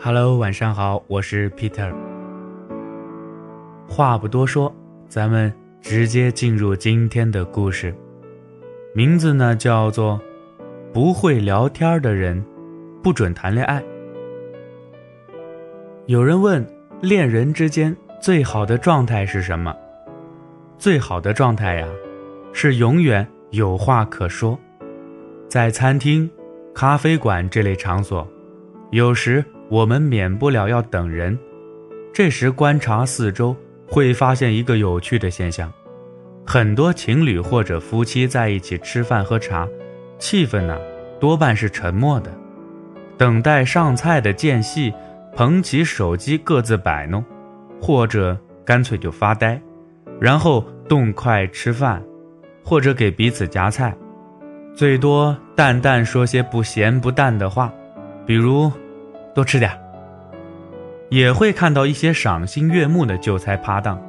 Hello，晚上好，我是 Peter。话不多说，咱们直接进入今天的故事，名字呢叫做“不会聊天的人不准谈恋爱”。有人问，恋人之间最好的状态是什么？最好的状态呀，是永远有话可说。在餐厅、咖啡馆这类场所，有时。我们免不了要等人，这时观察四周，会发现一个有趣的现象：很多情侣或者夫妻在一起吃饭喝茶，气氛呢多半是沉默的，等待上菜的间隙，捧起手机各自摆弄，或者干脆就发呆，然后动筷吃饭，或者给彼此夹菜，最多淡淡说些不咸不淡的话，比如。多吃点也会看到一些赏心悦目的就餐趴档，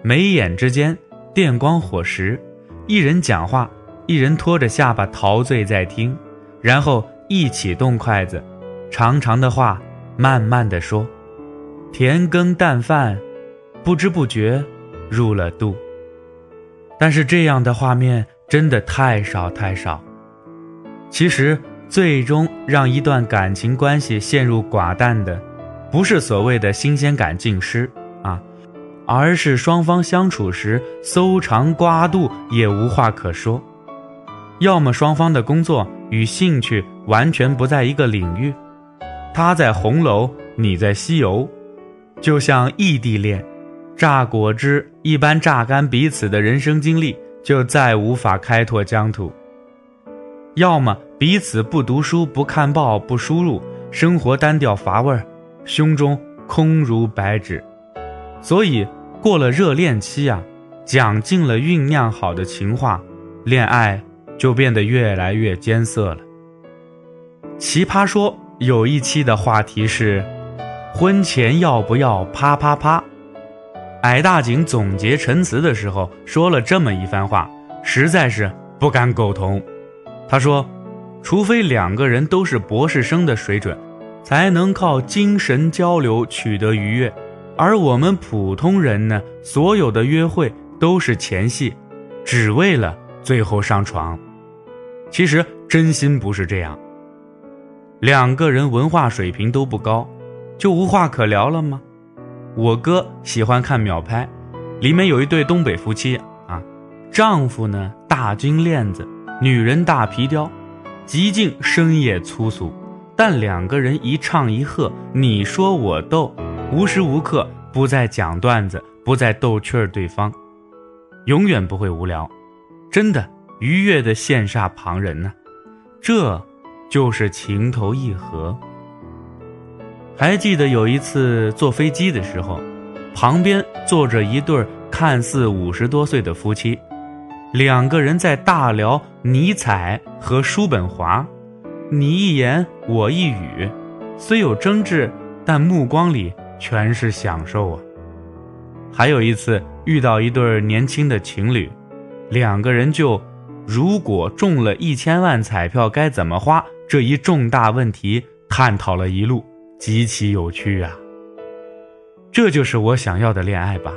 眉眼之间电光火石，一人讲话，一人拖着下巴陶醉在听，然后一起动筷子，长长的话慢慢的说，甜羹淡饭，不知不觉入了肚。但是这样的画面真的太少太少，其实。最终让一段感情关系陷入寡淡的，不是所谓的新鲜感尽失啊，而是双方相处时搜肠刮肚也无话可说，要么双方的工作与兴趣完全不在一个领域，他在红楼，你在西游，就像异地恋，榨果汁一般榨干彼此的人生经历，就再无法开拓疆土。要么彼此不读书、不看报、不输入，生活单调乏味儿，胸中空如白纸。所以过了热恋期啊，讲尽了酝酿好的情话，恋爱就变得越来越艰涩了。奇葩说有一期的话题是：婚前要不要啪啪啪？矮大紧总结陈词的时候说了这么一番话，实在是不敢苟同。他说：“除非两个人都是博士生的水准，才能靠精神交流取得愉悦。而我们普通人呢，所有的约会都是前戏，只为了最后上床。其实真心不是这样。两个人文化水平都不高，就无话可聊了吗？我哥喜欢看秒拍，里面有一对东北夫妻啊，丈夫呢大金链子。”女人大皮雕，极尽深夜粗俗，但两个人一唱一和，你说我逗，无时无刻不在讲段子，不在逗趣儿对方，永远不会无聊，真的愉悦的羡煞旁人呢。这，就是情投意合。还记得有一次坐飞机的时候，旁边坐着一对看似五十多岁的夫妻。两个人在大聊尼采和叔本华，你一言我一语，虽有争执，但目光里全是享受啊。还有一次遇到一对年轻的情侣，两个人就如果中了一千万彩票该怎么花这一重大问题探讨了一路，极其有趣啊。这就是我想要的恋爱吧。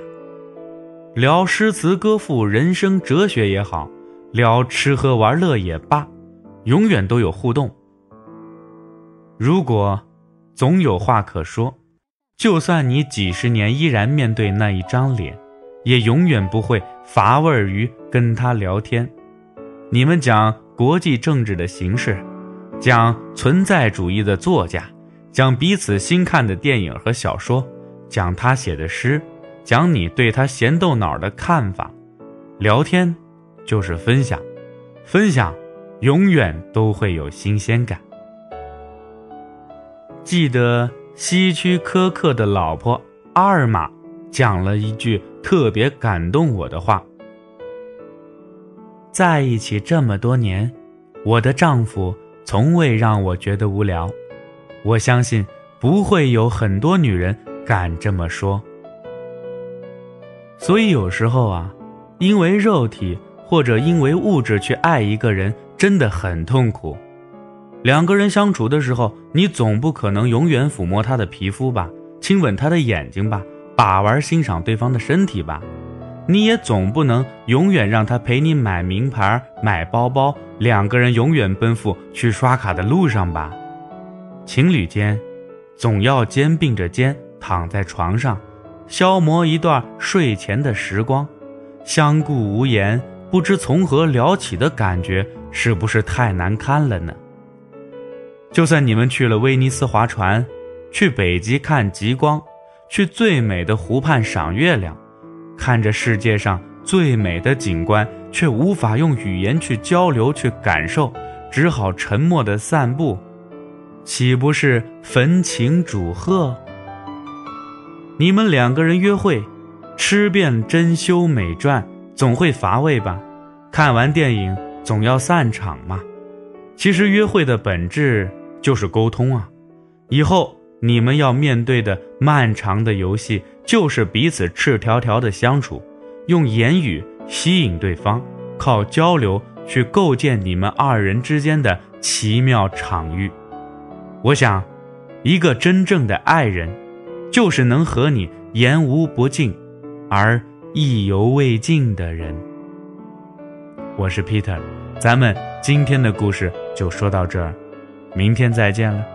聊诗词歌赋、人生哲学也好，聊吃喝玩乐也罢，永远都有互动。如果总有话可说，就算你几十年依然面对那一张脸，也永远不会乏味于跟他聊天。你们讲国际政治的形势，讲存在主义的作家，讲彼此新看的电影和小说，讲他写的诗。讲你对他咸豆脑的看法，聊天就是分享，分享永远都会有新鲜感。记得希区柯克的老婆阿尔玛讲了一句特别感动我的话：在一起这么多年，我的丈夫从未让我觉得无聊。我相信不会有很多女人敢这么说。所以有时候啊，因为肉体或者因为物质去爱一个人，真的很痛苦。两个人相处的时候，你总不可能永远抚摸他的皮肤吧，亲吻他的眼睛吧，把玩欣赏对方的身体吧。你也总不能永远让他陪你买名牌、买包包，两个人永远奔赴去刷卡的路上吧。情侣间，总要肩并着肩躺在床上，消磨一段睡前的时光，相顾无言，不知从何聊起的感觉，是不是太难堪了呢？就算你们去了威尼斯划船，去北极看极光，去最美的湖畔赏月亮。看着世界上最美的景观，却无法用语言去交流、去感受，只好沉默的散步，岂不是焚情煮鹤？你们两个人约会，吃遍珍馐美馔，总会乏味吧？看完电影总要散场嘛。其实约会的本质就是沟通啊。以后你们要面对的漫长的游戏。就是彼此赤条条的相处，用言语吸引对方，靠交流去构建你们二人之间的奇妙场域。我想，一个真正的爱人，就是能和你言无不尽，而意犹未尽的人。我是 Peter，咱们今天的故事就说到这儿，明天再见了。